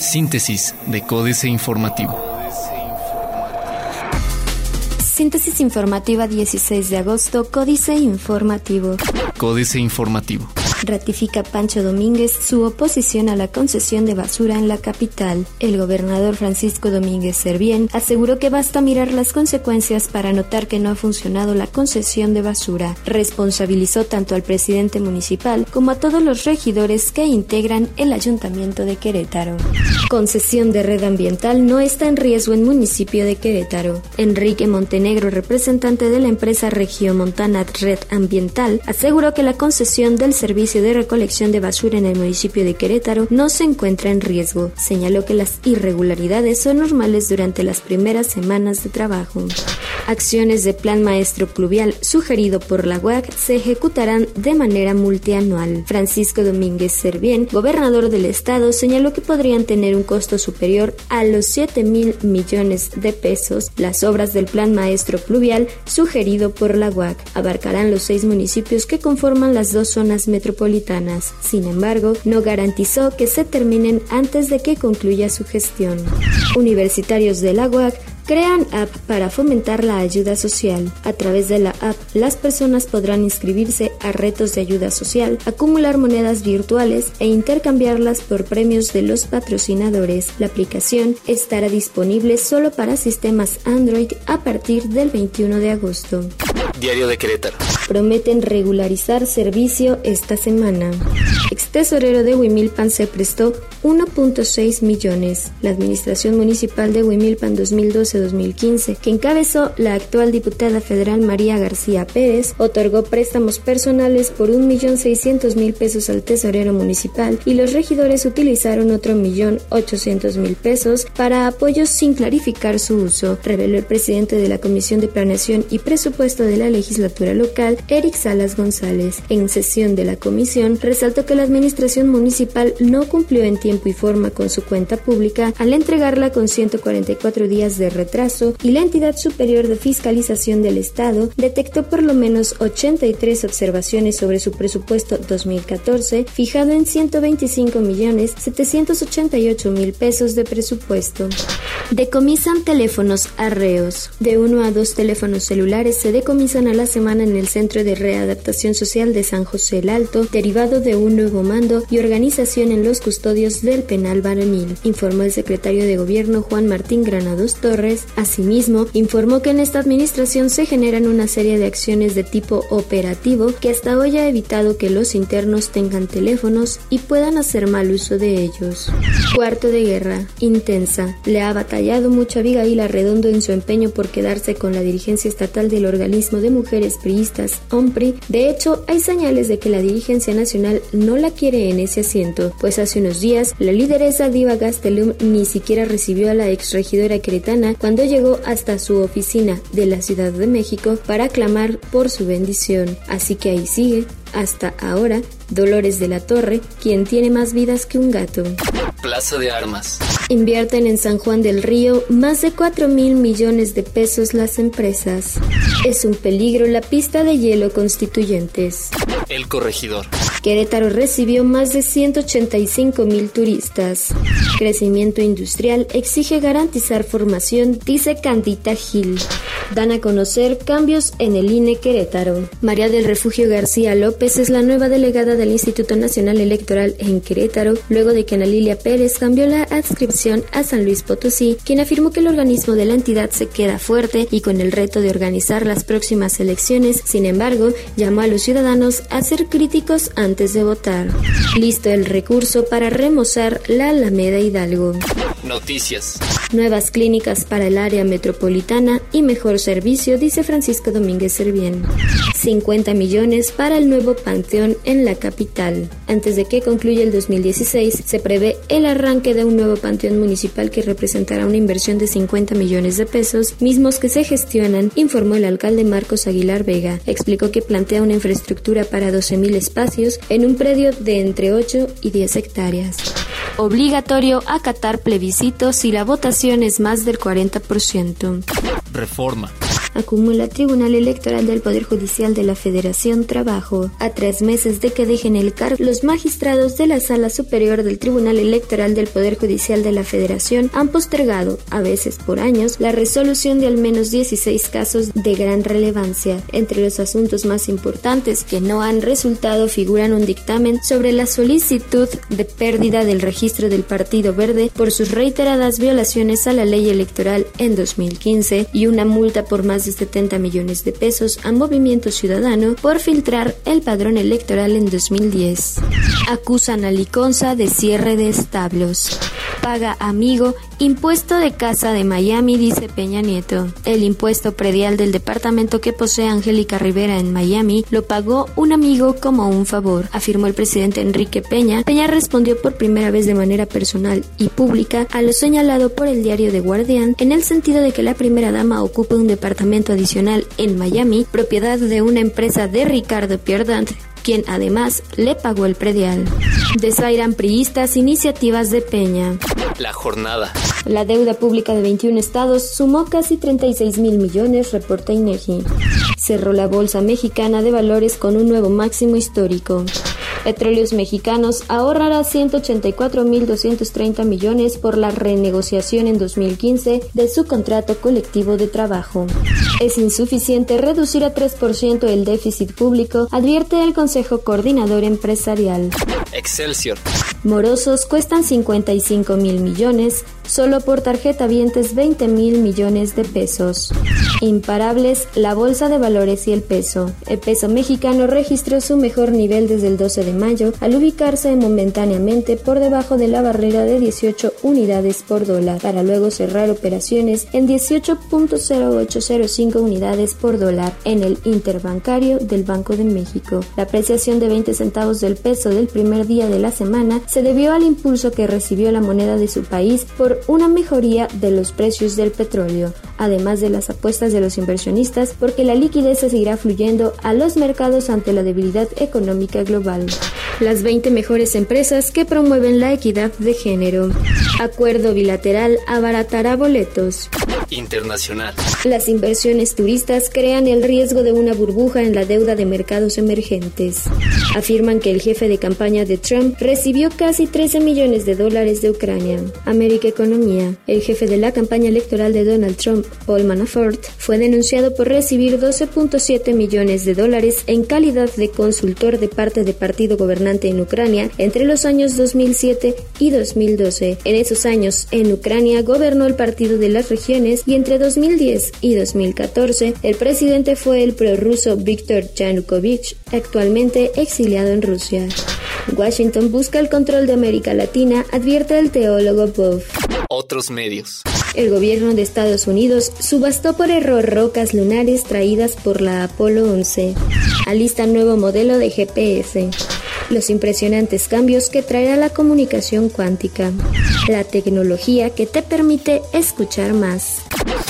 Síntesis de Códice Informativo. Síntesis informativa 16 de agosto, Códice Informativo. Códice Informativo. Ratifica Pancho Domínguez su oposición a la concesión de basura en la capital. El gobernador Francisco Domínguez Servién aseguró que basta mirar las consecuencias para notar que no ha funcionado la concesión de basura. Responsabilizó tanto al presidente municipal como a todos los regidores que integran el ayuntamiento de Querétaro. Concesión de red ambiental no está en riesgo en municipio de Querétaro. Enrique Montenegro, representante de la empresa Regiomontana Red Ambiental, aseguró que la concesión del servicio de recolección de basura en el municipio de Querétaro no se encuentra en riesgo. Señaló que las irregularidades son normales durante las primeras semanas de trabajo. Acciones de plan maestro pluvial sugerido por la UAC se ejecutarán de manera multianual. Francisco Domínguez Servién, gobernador del estado, señaló que podrían tener un costo superior a los 7 mil millones de pesos. Las obras del plan maestro pluvial sugerido por la UAC abarcarán los seis municipios que conforman las dos zonas metropolitanas sin embargo, no garantizó que se terminen antes de que concluya su gestión. Universitarios de la UAC crean app para fomentar la ayuda social. A través de la app, las personas podrán inscribirse a retos de ayuda social, acumular monedas virtuales e intercambiarlas por premios de los patrocinadores. La aplicación estará disponible solo para sistemas Android a partir del 21 de agosto. Diario de Querétaro. Prometen regularizar servicio esta semana. Ex tesorero de Huimilpan se prestó 1.6 millones. La Administración Municipal de Huimilpan 2012-2015, que encabezó la actual diputada federal María García Pérez, otorgó préstamos personales por 1.600.000 pesos al tesorero municipal y los regidores utilizaron otro 1.800.000 pesos para apoyos sin clarificar su uso, reveló el presidente de la Comisión de Planeación y Presupuesto de la legislatura local, Eric Salas González. En sesión de la comisión, resaltó que la administración municipal no cumplió en tiempo y forma con su cuenta pública al entregarla con 144 días de retraso y la entidad superior de fiscalización del Estado detectó por lo menos 83 observaciones sobre su presupuesto 2014 fijado en 125 millones 788 mil pesos de presupuesto. Decomisan teléfonos arreos. De uno a dos teléfonos celulares se decomisan a la semana en el Centro de Readaptación Social de San José el Alto, derivado de un nuevo mando y organización en los custodios del penal varonil, informó el secretario de Gobierno Juan Martín Granados Torres. Asimismo, informó que en esta administración se generan una serie de acciones de tipo operativo que hasta hoy ha evitado que los internos tengan teléfonos y puedan hacer mal uso de ellos. Cuarto de guerra, intensa. Le ha batallado mucho a Abigail Arredondo en su empeño por quedarse con la dirigencia estatal del organismo de Mujeres Priistas, OMPRI, de hecho, hay señales de que la dirigencia nacional no la quiere en ese asiento, pues hace unos días la lideresa Diva Gastelum ni siquiera recibió a la exregidora queretana cuando llegó hasta su oficina de la Ciudad de México para clamar por su bendición. Así que ahí sigue, hasta ahora, Dolores de la Torre, quien tiene más vidas que un gato. Plaza de Armas. Invierten en San Juan del Río más de 4 mil millones de pesos las empresas. Es un peligro la pista de hielo constituyentes. El corregidor. Querétaro recibió más de 185 mil turistas. Crecimiento industrial exige garantizar formación, dice Candita Gil. Dan a conocer cambios en el INE Querétaro. María del Refugio García López es la nueva delegada del Instituto Nacional Electoral en Querétaro, luego de que Ana Lilia Pérez cambió la adscripción a San Luis Potosí, quien afirmó que el organismo de la entidad se queda fuerte y con el reto de organizar las próximas elecciones. Sin embargo, llamó a los ciudadanos a ser críticos antes de votar. Listo el recurso para remozar la Alameda Hidalgo. Noticias. Nuevas clínicas para el área metropolitana y mejor servicio, dice Francisco Domínguez Servién. 50 millones para el nuevo panteón en la capital. Antes de que concluya el 2016, se prevé el arranque de un nuevo panteón municipal que representará una inversión de 50 millones de pesos, mismos que se gestionan, informó el alcalde Marcos Aguilar Vega. Explicó que plantea una infraestructura para 12.000 espacios en un predio de entre 8 y 10 hectáreas. Obligatorio acatar plebiscito si la votación es más del 40%. Reforma. Acumula Tribunal Electoral del Poder Judicial de la Federación Trabajo. A tres meses de que dejen el cargo, los magistrados de la Sala Superior del Tribunal Electoral del Poder Judicial de la Federación han postergado, a veces por años, la resolución de al menos 16 casos de gran relevancia. Entre los asuntos más importantes que no han resultado figuran un dictamen sobre la solicitud de pérdida del registro del Partido Verde por sus reiteradas violaciones a la ley electoral en 2015 y una multa por más de 70 millones de pesos a Movimiento Ciudadano por filtrar el padrón electoral en 2010. Acusan a Liconza de cierre de establos. Paga amigo impuesto de casa de Miami, dice Peña Nieto. El impuesto predial del departamento que posee Angélica Rivera en Miami lo pagó un amigo como un favor, afirmó el presidente Enrique Peña. Peña respondió por primera vez de manera personal y pública a lo señalado por el diario The Guardian en el sentido de que la primera dama ocupa un departamento adicional en Miami, propiedad de una empresa de Ricardo Pierdant, quien además le pagó el predial. Desairan priistas iniciativas de Peña. La jornada. La deuda pública de 21 estados sumó casi 36 mil millones, reporta INEGI. Cerró la Bolsa Mexicana de Valores con un nuevo máximo histórico. Petróleos Mexicanos ahorrará 184.230 millones por la renegociación en 2015 de su contrato colectivo de trabajo. Es insuficiente reducir a 3% el déficit público, advierte el Consejo Coordinador Empresarial. Excelsior. Morosos cuestan 55 mil millones, solo por tarjeta vientes 20 mil millones de pesos. Imparables, la bolsa de valores y el peso. El peso mexicano registró su mejor nivel desde el 12 de mayo al ubicarse momentáneamente por debajo de la barrera de 18 unidades por dólar, para luego cerrar operaciones en 18.0805 unidades por dólar en el interbancario del Banco de México. La apreciación de 20 centavos del peso del primer día de la semana se debió al impulso que recibió la moneda de su país por una mejoría de los precios del petróleo, además de las apuestas de los inversionistas porque la liquidez seguirá fluyendo a los mercados ante la debilidad económica global. Las 20 mejores empresas que promueven la equidad de género. Acuerdo bilateral abaratará boletos. Internacional. Las inversiones turistas crean el riesgo de una burbuja en la deuda de mercados emergentes. Afirman que el jefe de campaña de Trump recibió casi 13 millones de dólares de Ucrania. América Economía. El jefe de la campaña electoral de Donald Trump, Paul Manafort, fue denunciado por recibir 12.7 millones de dólares en calidad de consultor de parte de partido gobernante en Ucrania entre los años 2007 y 2012. En esos años, en Ucrania gobernó el Partido de las Regiones y entre 2010 y 2014 el presidente fue el prorruso Viktor Yanukovych, actualmente exiliado en Rusia. Washington busca el control de América Latina, advierte el teólogo Bob. Otros medios. El gobierno de Estados Unidos subastó por error rocas lunares traídas por la Apolo 11. Alista nuevo modelo de GPS. Los impresionantes cambios que traerá la comunicación cuántica. La tecnología que te permite escuchar más.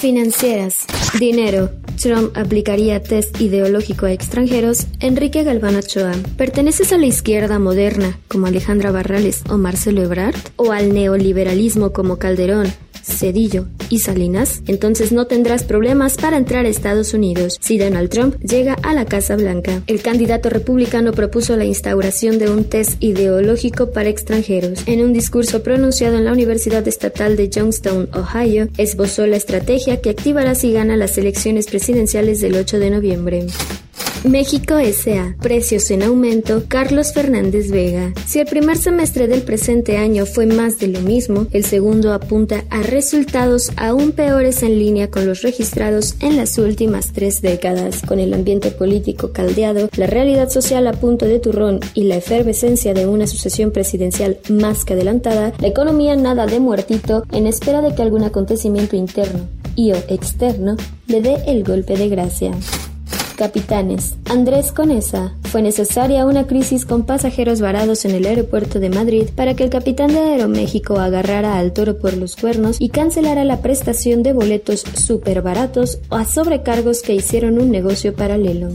Financieras. Dinero. Trump aplicaría test ideológico a extranjeros. Enrique Galván Ochoa. ¿Perteneces a la izquierda moderna como Alejandra Barrales o Marcelo Ebrard? ¿O al neoliberalismo como Calderón, Cedillo y Salinas, entonces no tendrás problemas para entrar a Estados Unidos si Donald Trump llega a la Casa Blanca. El candidato republicano propuso la instauración de un test ideológico para extranjeros. En un discurso pronunciado en la Universidad Estatal de Youngstown, Ohio, esbozó la estrategia que activará si gana las elecciones presidenciales del 8 de noviembre. México S.A. Precios en aumento. Carlos Fernández Vega. Si el primer semestre del presente año fue más de lo mismo, el segundo apunta a resultados aún peores en línea con los registrados en las últimas tres décadas. Con el ambiente político caldeado, la realidad social a punto de turrón y la efervescencia de una sucesión presidencial más que adelantada, la economía nada de muertito en espera de que algún acontecimiento interno y o externo le dé el golpe de gracia. Capitanes. Andrés Conesa. Fue necesaria una crisis con pasajeros varados en el aeropuerto de Madrid para que el capitán de Aeroméxico agarrara al toro por los cuernos y cancelara la prestación de boletos súper baratos a sobrecargos que hicieron un negocio paralelo.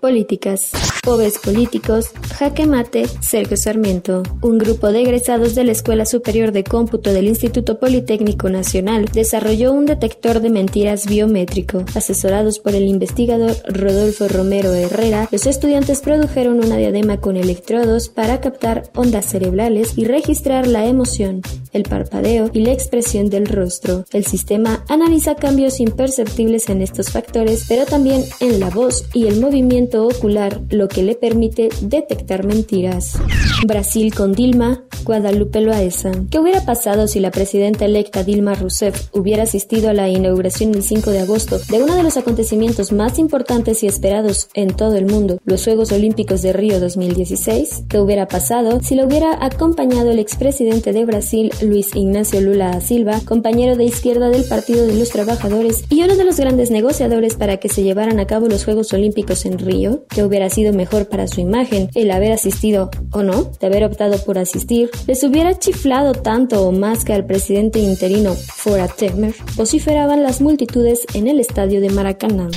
Políticas. Pobres políticos, jaque mate, Sergio Sarmiento. Un grupo de egresados de la Escuela Superior de Cómputo del Instituto Politécnico Nacional desarrolló un detector de mentiras biométrico. Asesorados por el investigador Rodolfo Romero Herrera, los estudiantes produjeron una diadema con electrodos para captar ondas cerebrales y registrar la emoción, el parpadeo y la expresión del rostro. El sistema analiza cambios imperceptibles en estos factores, pero también en la voz y el movimiento ocular, lo que le permite detectar mentiras. Brasil con Dilma, Guadalupe Loaesa. ¿Qué hubiera pasado si la presidenta electa Dilma Rousseff hubiera asistido a la inauguración el 5 de agosto de uno de los acontecimientos más importantes y esperados en todo el mundo, los Juegos Olímpicos de Río 2016? ¿Qué hubiera pasado si lo hubiera acompañado el expresidente de Brasil, Luis Ignacio Lula da Silva, compañero de izquierda del Partido de los Trabajadores y uno de los grandes negociadores para que se llevaran a cabo los Juegos Olímpicos en Río? ¿Qué hubiera sido mejor para su imagen el haber asistido o no? De haber optado por asistir, les hubiera chiflado tanto o más que al presidente interino Fora Temer, vociferaban las multitudes en el estadio de Maracaná.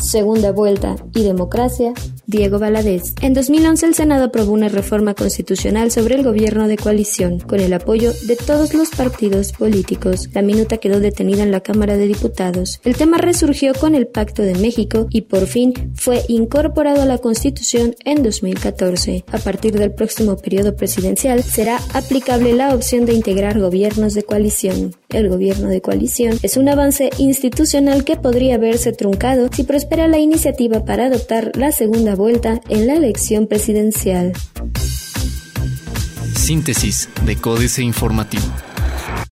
Segunda vuelta y democracia, Diego Valadez. En 2011 el Senado aprobó una reforma constitucional sobre el gobierno de coalición, con el apoyo de todos los partidos políticos. La minuta quedó detenida en la Cámara de Diputados. El tema resurgió con el Pacto de México y por fin fue incorporado a la Constitución en 2014. A partir del próximo periodo presidencial será aplicable la opción de integrar gobiernos de coalición. El gobierno de coalición es un avance institucional que podría verse truncado si prospera la iniciativa para adoptar la segunda vuelta en la elección presidencial. Síntesis de Códice Informativo.